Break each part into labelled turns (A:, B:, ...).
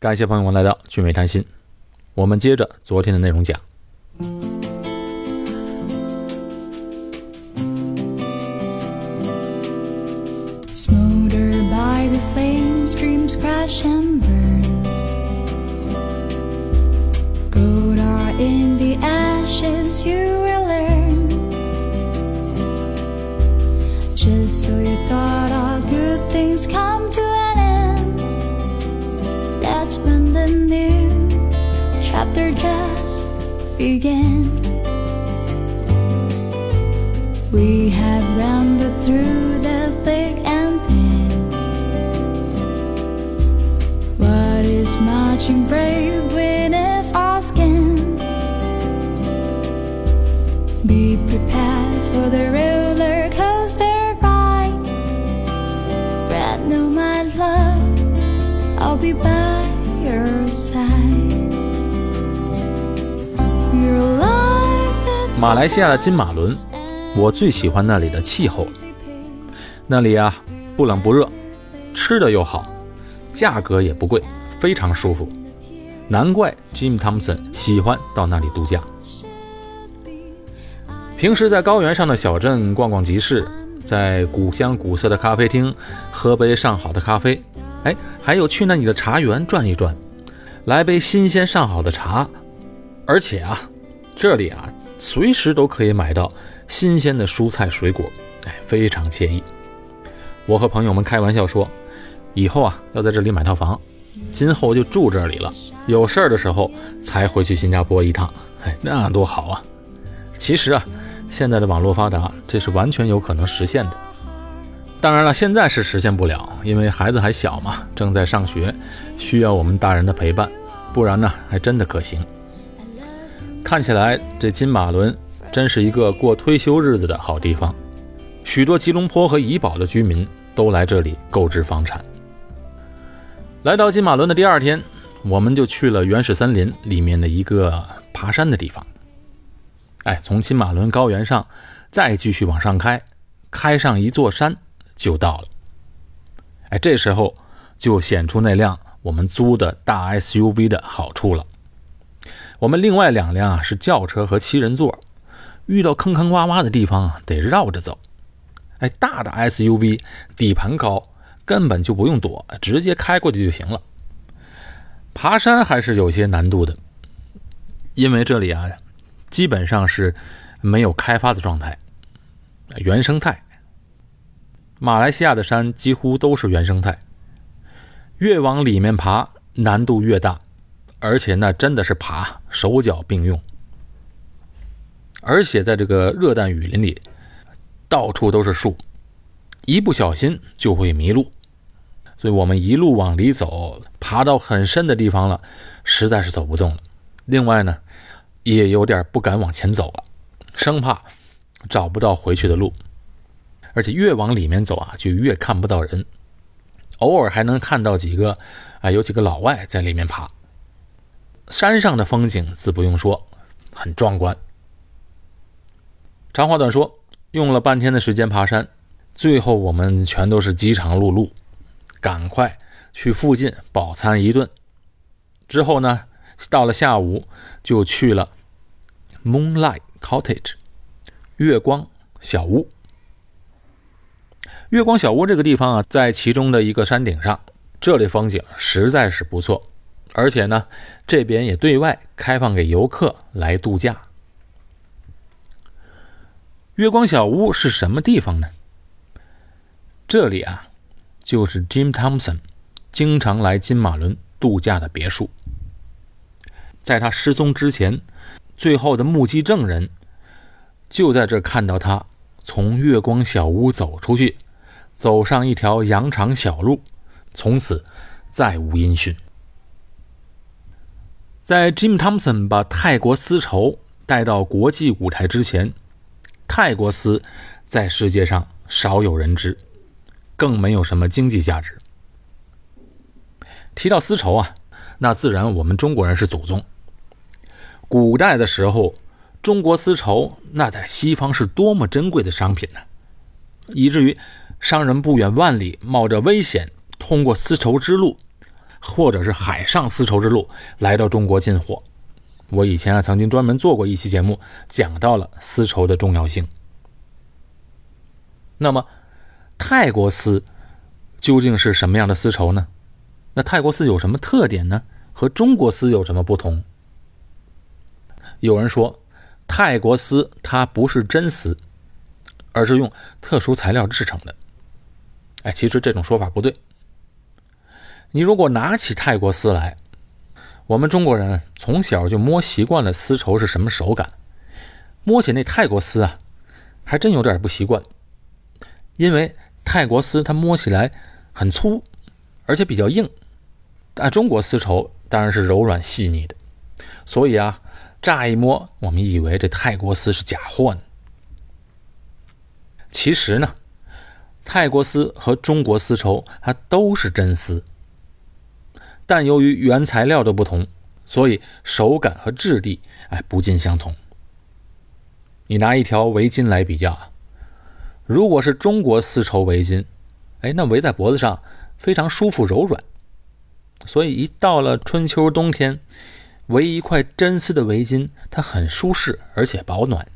A: 感谢朋友们来到聚美谈心，我们接着昨天的内容讲。
B: Smolder by the flames, dreams crash and burn. Gold are in the ashes, you will learn. Just so you thought all good things come to an chapter just began. We have rounded through
A: 来西亚的金马伦，我最喜欢那里的气候。那里啊，不冷不热，吃的又好，价格也不贵，非常舒服。难怪 Jim Thompson 喜欢到那里度假。平时在高原上的小镇逛逛集市，在古香古色的咖啡厅喝杯上好的咖啡，哎，还有去那里的茶园转一转，来杯新鲜上好的茶。而且啊，这里啊，随时都可以买到新鲜的蔬菜水果，哎，非常惬意。我和朋友们开玩笑说，以后啊要在这里买套房，今后就住这里了。有事儿的时候才回去新加坡一趟，哎，那多好啊！其实啊，现在的网络发达，这是完全有可能实现的。当然了，现在是实现不了，因为孩子还小嘛，正在上学，需要我们大人的陪伴，不然呢，还真的可行。看起来这金马伦真是一个过退休日子的好地方，许多吉隆坡和怡保的居民都来这里购置房产。来到金马伦的第二天，我们就去了原始森林里面的一个爬山的地方。哎，从金马伦高原上再继续往上开，开上一座山就到了。哎，这时候就显出那辆我们租的大 SUV 的好处了。我们另外两辆啊是轿车和七人座，遇到坑坑洼洼的地方啊得绕着走。哎，大的 SUV 底盘高，根本就不用躲，直接开过去就行了。爬山还是有些难度的，因为这里啊基本上是没有开发的状态，原生态。马来西亚的山几乎都是原生态，越往里面爬难度越大。而且那真的是爬，手脚并用。而且在这个热带雨林里，到处都是树，一不小心就会迷路。所以我们一路往里走，爬到很深的地方了，实在是走不动了。另外呢，也有点不敢往前走了，生怕找不到回去的路。而且越往里面走啊，就越看不到人，偶尔还能看到几个啊，有几个老外在里面爬。山上的风景自不用说，很壮观。长话短说，用了半天的时间爬山，最后我们全都是饥肠辘辘，赶快去附近饱餐一顿。之后呢，到了下午就去了 Moonlight Cottage 月光小屋。月光小屋这个地方啊，在其中的一个山顶上，这里风景实在是不错。而且呢，这边也对外开放给游客来度假。月光小屋是什么地方呢？这里啊，就是 Jim Thompson 经常来金马伦度假的别墅。在他失踪之前，最后的目击证人就在这看到他从月光小屋走出去，走上一条羊肠小路，从此再无音讯。在 Jim Thompson 把泰国丝绸带到国际舞台之前，泰国丝在世界上少有人知，更没有什么经济价值。提到丝绸啊，那自然我们中国人是祖宗。古代的时候，中国丝绸那在西方是多么珍贵的商品呢？以至于商人不远万里，冒着危险通过丝绸之路，或者是海上丝绸之路来到中国进货。我以前啊曾经专门做过一期节目，讲到了丝绸的重要性。那么，泰国丝究竟是什么样的丝绸呢？那泰国丝有什么特点呢？和中国丝有什么不同？有人说，泰国丝它不是真丝，而是用特殊材料制成的。哎，其实这种说法不对。你如果拿起泰国丝来，我们中国人从小就摸习惯了丝绸是什么手感，摸起那泰国丝啊，还真有点不习惯。因为泰国丝它摸起来很粗，而且比较硬，但中国丝绸当然是柔软细腻的，所以啊，乍一摸我们以为这泰国丝是假货呢。其实呢，泰国丝和中国丝绸它都是真丝，但由于原材料的不同，所以手感和质地哎不尽相同。你拿一条围巾来比较啊。如果是中国丝绸围巾，哎，那围在脖子上非常舒服柔软，所以一到了春秋冬天，围一块真丝的围巾，它很舒适而且保暖。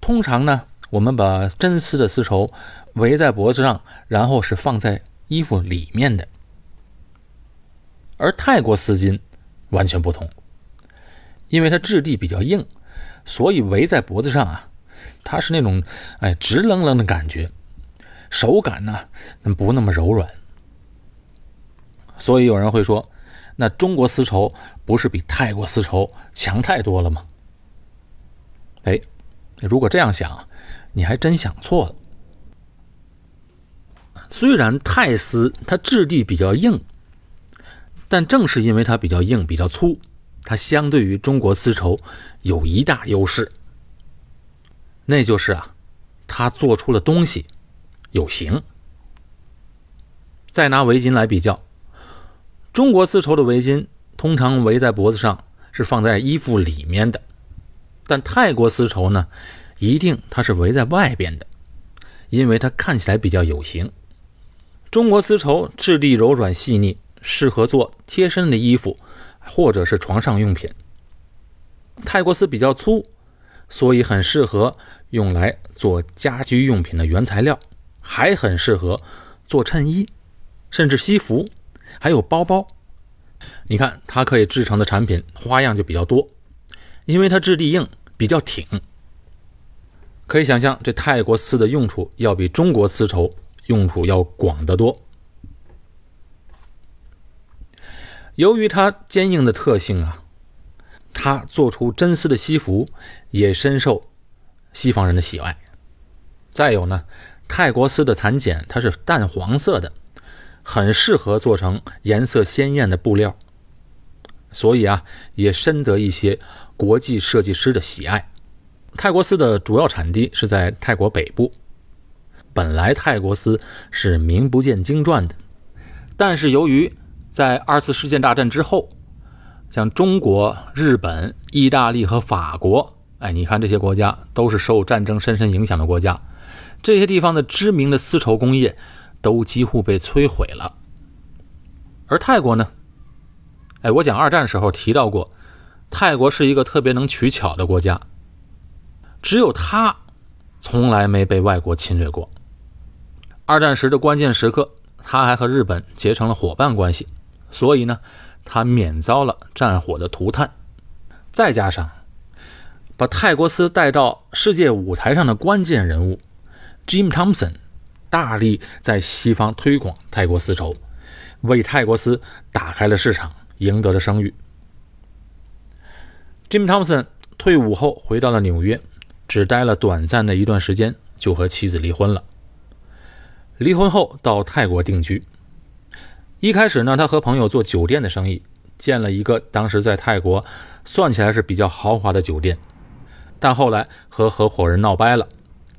A: 通常呢，我们把真丝的丝绸围在脖子上，然后是放在衣服里面的。而泰国丝巾完全不同，因为它质地比较硬，所以围在脖子上啊。它是那种哎直愣愣的感觉，手感呢不那么柔软，所以有人会说，那中国丝绸不是比泰国丝绸强太多了吗？哎，如果这样想，你还真想错了。虽然泰丝它质地比较硬，但正是因为它比较硬、比较粗，它相对于中国丝绸有一大优势。那就是啊，他做出的东西有型。再拿围巾来比较，中国丝绸的围巾通常围在脖子上，是放在衣服里面的；但泰国丝绸呢，一定它是围在外边的，因为它看起来比较有型。中国丝绸质地柔软细腻，适合做贴身的衣服或者是床上用品；泰国丝比较粗。所以很适合用来做家居用品的原材料，还很适合做衬衣，甚至西服，还有包包。你看它可以制成的产品花样就比较多，因为它质地硬，比较挺。可以想象，这泰国丝的用处要比中国丝绸用处要广得多。由于它坚硬的特性啊。它做出真丝的西服，也深受西方人的喜爱。再有呢，泰国丝的蚕茧它是淡黄色的，很适合做成颜色鲜艳的布料，所以啊，也深得一些国际设计师的喜爱。泰国丝的主要产地是在泰国北部。本来泰国丝是名不见经传的，但是由于在二次世界大战之后，像中国、日本、意大利和法国，哎，你看这些国家都是受战争深深影响的国家，这些地方的知名的丝绸工业都几乎被摧毁了。而泰国呢？哎，我讲二战时候提到过，泰国是一个特别能取巧的国家，只有它从来没被外国侵略过。二战时的关键时刻，它还和日本结成了伙伴关系，所以呢。他免遭了战火的涂炭，再加上把泰国丝带到世界舞台上的关键人物 Jim Thompson，大力在西方推广泰国丝绸，为泰国丝打开了市场，赢得了声誉。Jim Thompson 退伍后回到了纽约，只待了短暂的一段时间，就和妻子离婚了。离婚后到泰国定居。一开始呢，他和朋友做酒店的生意，建了一个当时在泰国算起来是比较豪华的酒店。但后来和合伙人闹掰了，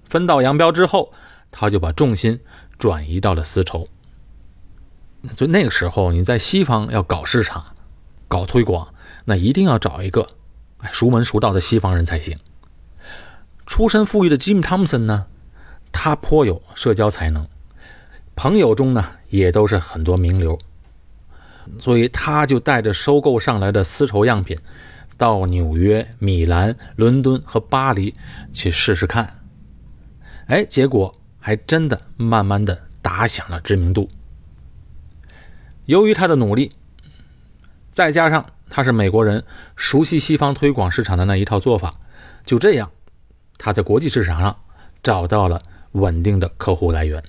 A: 分道扬镳之后，他就把重心转移到了丝绸。就那个时候，你在西方要搞市场、搞推广，那一定要找一个熟门熟道的西方人才行。出身富裕的 Jim Thompson 呢，他颇有社交才能。朋友中呢，也都是很多名流。所以他就带着收购上来的丝绸样品，到纽约、米兰、伦敦和巴黎去试试看。哎，结果还真的慢慢的打响了知名度。由于他的努力，再加上他是美国人，熟悉西方推广市场的那一套做法，就这样，他在国际市场上找到了稳定的客户来源。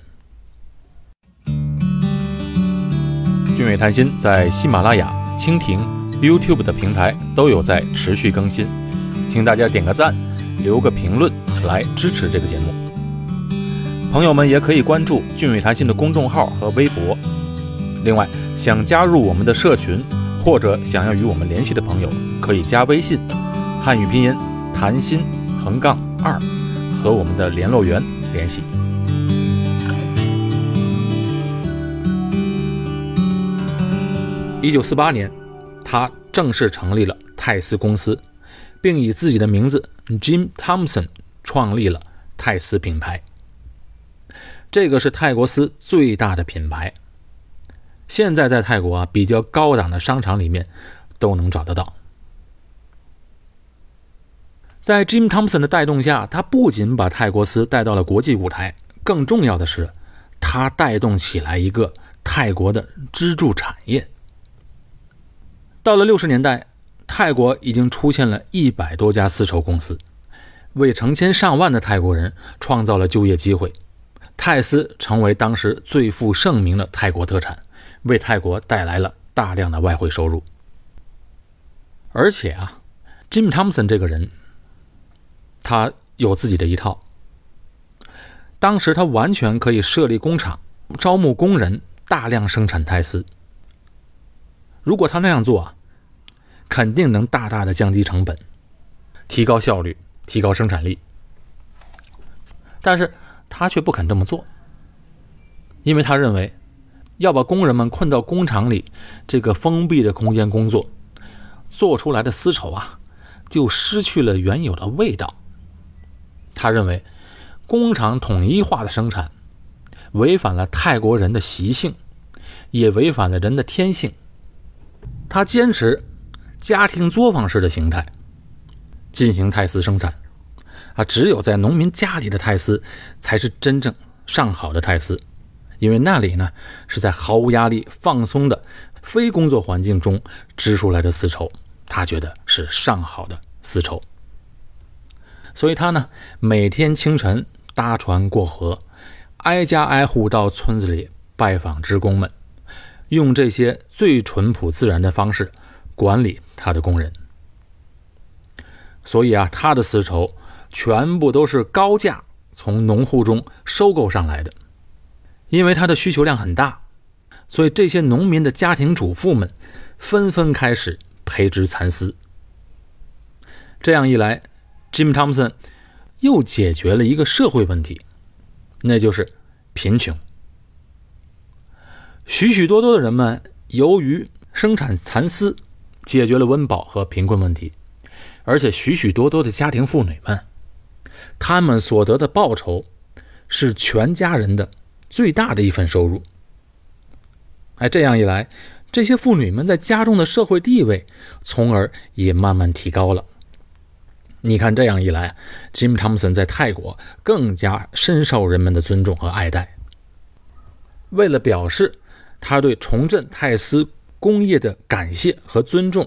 A: 俊伟谈心在喜马拉雅、蜻蜓、YouTube 的平台都有在持续更新，请大家点个赞，留个评论来支持这个节目。朋友们也可以关注俊伟谈心的公众号和微博。另外，想加入我们的社群或者想要与我们联系的朋友，可以加微信，汉语拼音谈心横杠二，和我们的联络员联系。一九四八年，他正式成立了泰斯公司，并以自己的名字 Jim Thompson 创立了泰斯品牌。这个是泰国丝最大的品牌，现在在泰国啊比较高档的商场里面都能找得到。在 Jim Thompson 的带动下，他不仅把泰国丝带到了国际舞台，更重要的是，他带动起来一个泰国的支柱产业。到了六十年代，泰国已经出现了一百多家丝绸公司，为成千上万的泰国人创造了就业机会。泰丝成为当时最负盛名的泰国特产，为泰国带来了大量的外汇收入。而且啊，Jim Thompson 这个人，他有自己的一套。当时他完全可以设立工厂，招募工人，大量生产泰丝。如果他那样做啊。肯定能大大的降低成本，提高效率，提高生产力。但是他却不肯这么做，因为他认为要把工人们困到工厂里这个封闭的空间工作，做出来的丝绸啊，就失去了原有的味道。他认为工厂统一化的生产违反了泰国人的习性，也违反了人的天性。他坚持。家庭作坊式的形态进行泰丝生产，啊，只有在农民家里的泰丝才是真正上好的泰丝，因为那里呢是在毫无压力、放松的非工作环境中织出来的丝绸，他觉得是上好的丝绸。所以他呢每天清晨搭船过河，挨家挨户到村子里拜访职工们，用这些最淳朴自然的方式管理。他的工人，所以啊，他的丝绸全部都是高价从农户中收购上来的。因为他的需求量很大，所以这些农民的家庭主妇们纷纷开始培植蚕丝。这样一来，Jim Thompson 又解决了一个社会问题，那就是贫穷。许许多多的人们由于生产蚕丝。解决了温饱和贫困问题，而且许许多多的家庭妇女们，他们所得的报酬是全家人的最大的一份收入。哎，这样一来，这些妇女们在家中的社会地位，从而也慢慢提高了。你看，这样一来，Jim Thompson 在泰国更加深受人们的尊重和爱戴。为了表示他对重振泰斯。工业的感谢和尊重，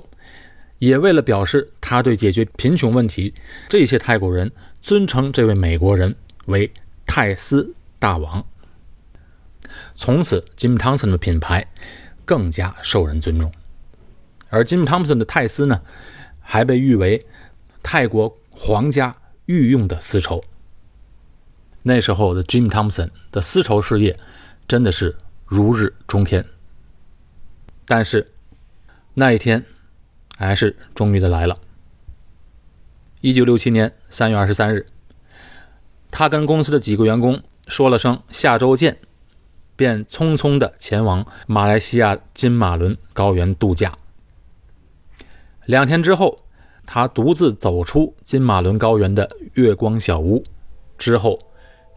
A: 也为了表示他对解决贫穷问题，这些泰国人尊称这位美国人为泰斯大王。从此，Jim Thompson 的品牌更加受人尊重。而 Jim Thompson 的泰丝呢，还被誉为泰国皇家御用的丝绸。那时候的 Jim Thompson 的丝绸事业真的是如日中天。但是，那一天还是终于的来了。一九六七年三月二十三日，他跟公司的几个员工说了声“下周见”，便匆匆的前往马来西亚金马伦高原度假。两天之后，他独自走出金马伦高原的月光小屋，之后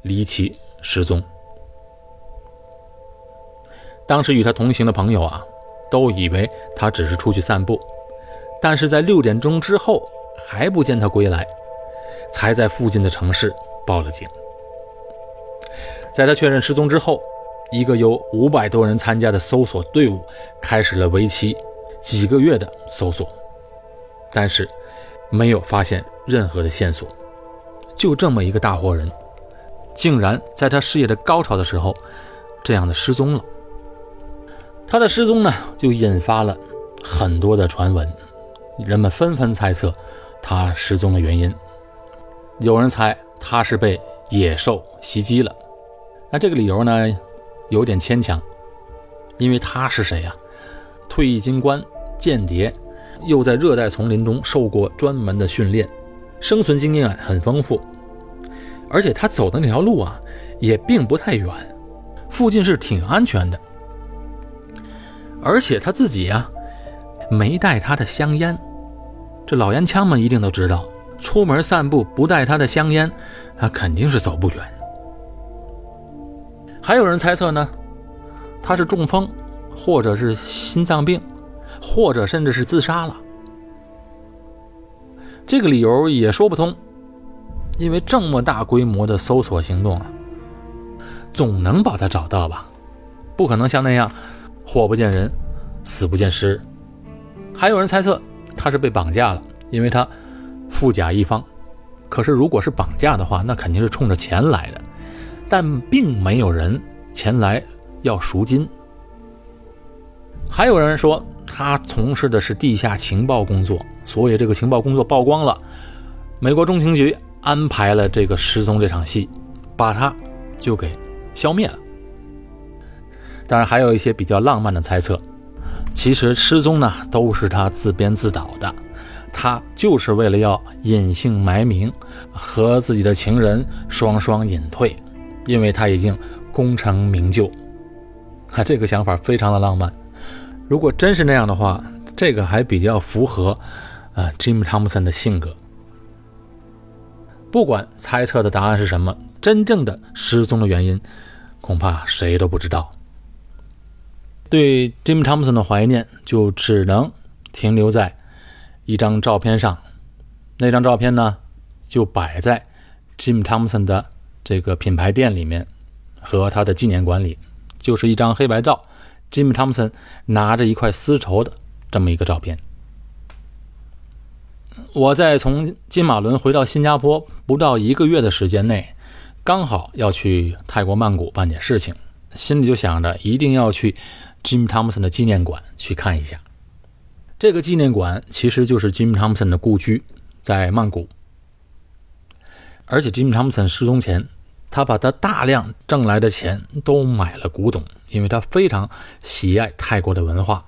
A: 离奇失踪。当时与他同行的朋友啊。都以为他只是出去散步，但是在六点钟之后还不见他归来，才在附近的城市报了警。在他确认失踪之后，一个由五百多人参加的搜索队伍开始了为期几个月的搜索，但是没有发现任何的线索。就这么一个大活人，竟然在他事业的高潮的时候，这样的失踪了。他的失踪呢，就引发了很多的传闻，人们纷纷猜测他失踪的原因。有人猜他是被野兽袭击了，那这个理由呢，有点牵强，因为他是谁呀？退役军官、间谍，又在热带丛林中受过专门的训练，生存经验很丰富。而且他走的那条路啊，也并不太远，附近是挺安全的。而且他自己呀，没带他的香烟，这老烟枪们一定都知道，出门散步不带他的香烟，他肯定是走不远。还有人猜测呢，他是中风，或者是心脏病，或者甚至是自杀了。这个理由也说不通。因为这么大规模的搜索行动啊，总能把他找到吧？不可能像那样，活不见人，死不见尸。还有人猜测他是被绑架了，因为他富甲一方。可是如果是绑架的话，那肯定是冲着钱来的，但并没有人前来要赎金。还有人说他从事的是地下情报工作，所以这个情报工作曝光了，美国中情局。安排了这个失踪这场戏，把他就给消灭了。当然，还有一些比较浪漫的猜测，其实失踪呢都是他自编自导的，他就是为了要隐姓埋名，和自己的情人双双隐退，因为他已经功成名就。啊，这个想法非常的浪漫。如果真是那样的话，这个还比较符合啊，Jim Thompson 的性格。不管猜测的答案是什么，真正的失踪的原因，恐怕谁都不知道。对 Jim Thompson 的怀念，就只能停留在一张照片上。那张照片呢，就摆在 Jim Thompson 的这个品牌店里面，和他的纪念馆里，就是一张黑白照，Jim Thompson 拿着一块丝绸的这么一个照片。我在从金马伦回到新加坡不到一个月的时间内，刚好要去泰国曼谷办点事情，心里就想着一定要去 Jim Thompson 的纪念馆去看一下。这个纪念馆其实就是 Jim Thompson 的故居，在曼谷。而且 Jim Thompson 失踪前，他把他大量挣来的钱都买了古董，因为他非常喜爱泰国的文化，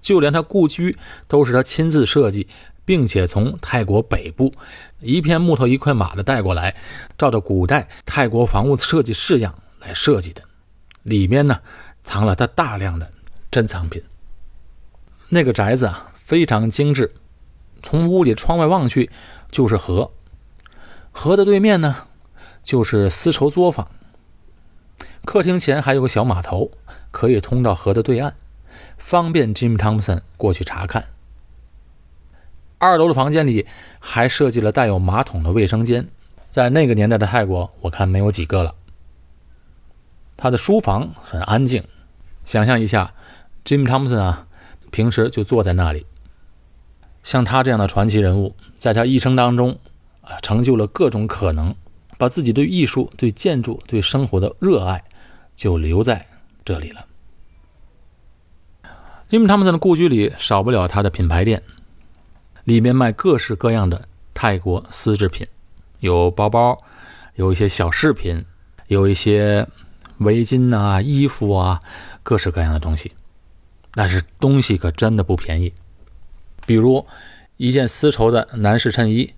A: 就连他故居都是他亲自设计。并且从泰国北部一片木头一块马的带过来，照着古代泰国房屋设计式样来设计的，里面呢藏了他大量的珍藏品。那个宅子啊非常精致，从屋里窗外望去就是河，河的对面呢就是丝绸作坊，客厅前还有个小码头，可以通到河的对岸，方便 Jim Thompson 过去查看。二楼的房间里还设计了带有马桶的卫生间，在那个年代的泰国，我看没有几个了。他的书房很安静，想象一下，Jim Thompson 啊，平时就坐在那里。像他这样的传奇人物，在他一生当中啊，成就了各种可能，把自己对艺术、对建筑、对生活的热爱，就留在这里了。Jim Thompson 的故居里少不了他的品牌店。里面卖各式各样的泰国丝制品，有包包，有一些小饰品，有一些围巾啊、衣服啊，各式各样的东西。但是东西可真的不便宜，比如一件丝绸的男士衬衣，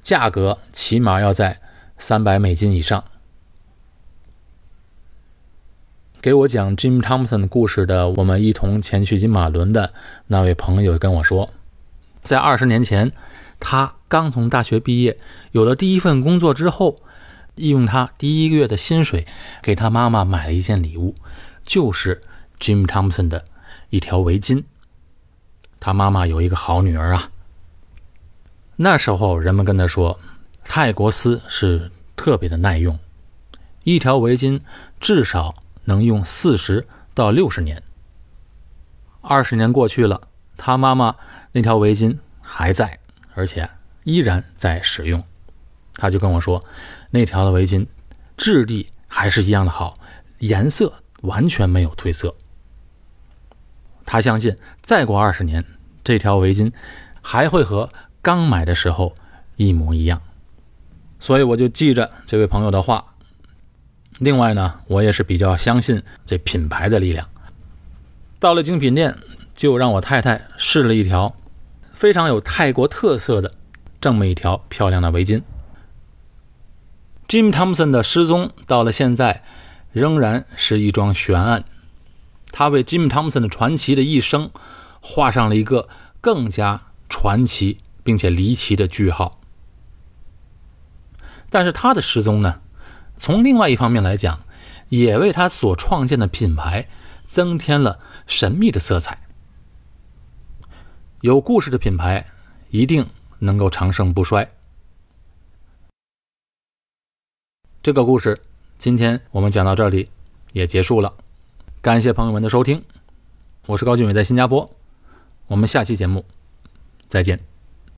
A: 价格起码要在三百美金以上。给我讲 Jim Thompson 故事的，我们一同前去金马伦的那位朋友跟我说。在二十年前，他刚从大学毕业，有了第一份工作之后，用他第一个月的薪水给他妈妈买了一件礼物，就是 Jim Thompson 的一条围巾。他妈妈有一个好女儿啊。那时候人们跟他说，泰国丝是特别的耐用，一条围巾至少能用四十到六十年。二十年过去了，他妈妈那条围巾还在，而且依然在使用。他就跟我说，那条的围巾质地还是一样的好，颜色完全没有褪色。他相信，再过二十年，这条围巾还会和刚买的时候一模一样。所以我就记着这位朋友的话。另外呢，我也是比较相信这品牌的力量。到了精品店，就让我太太试了一条非常有泰国特色的这么一条漂亮的围巾。Jim Thompson 的失踪到了现在，仍然是一桩悬案。他为 Jim Thompson 的传奇的一生画上了一个更加传奇并且离奇的句号。但是他的失踪呢，从另外一方面来讲，也为他所创建的品牌增添了神秘的色彩。有故事的品牌一定能够长盛不衰。这个故事今天我们讲到这里也结束了。感谢朋友们的收听，我是高俊伟，在新加坡，我们下期节目再见。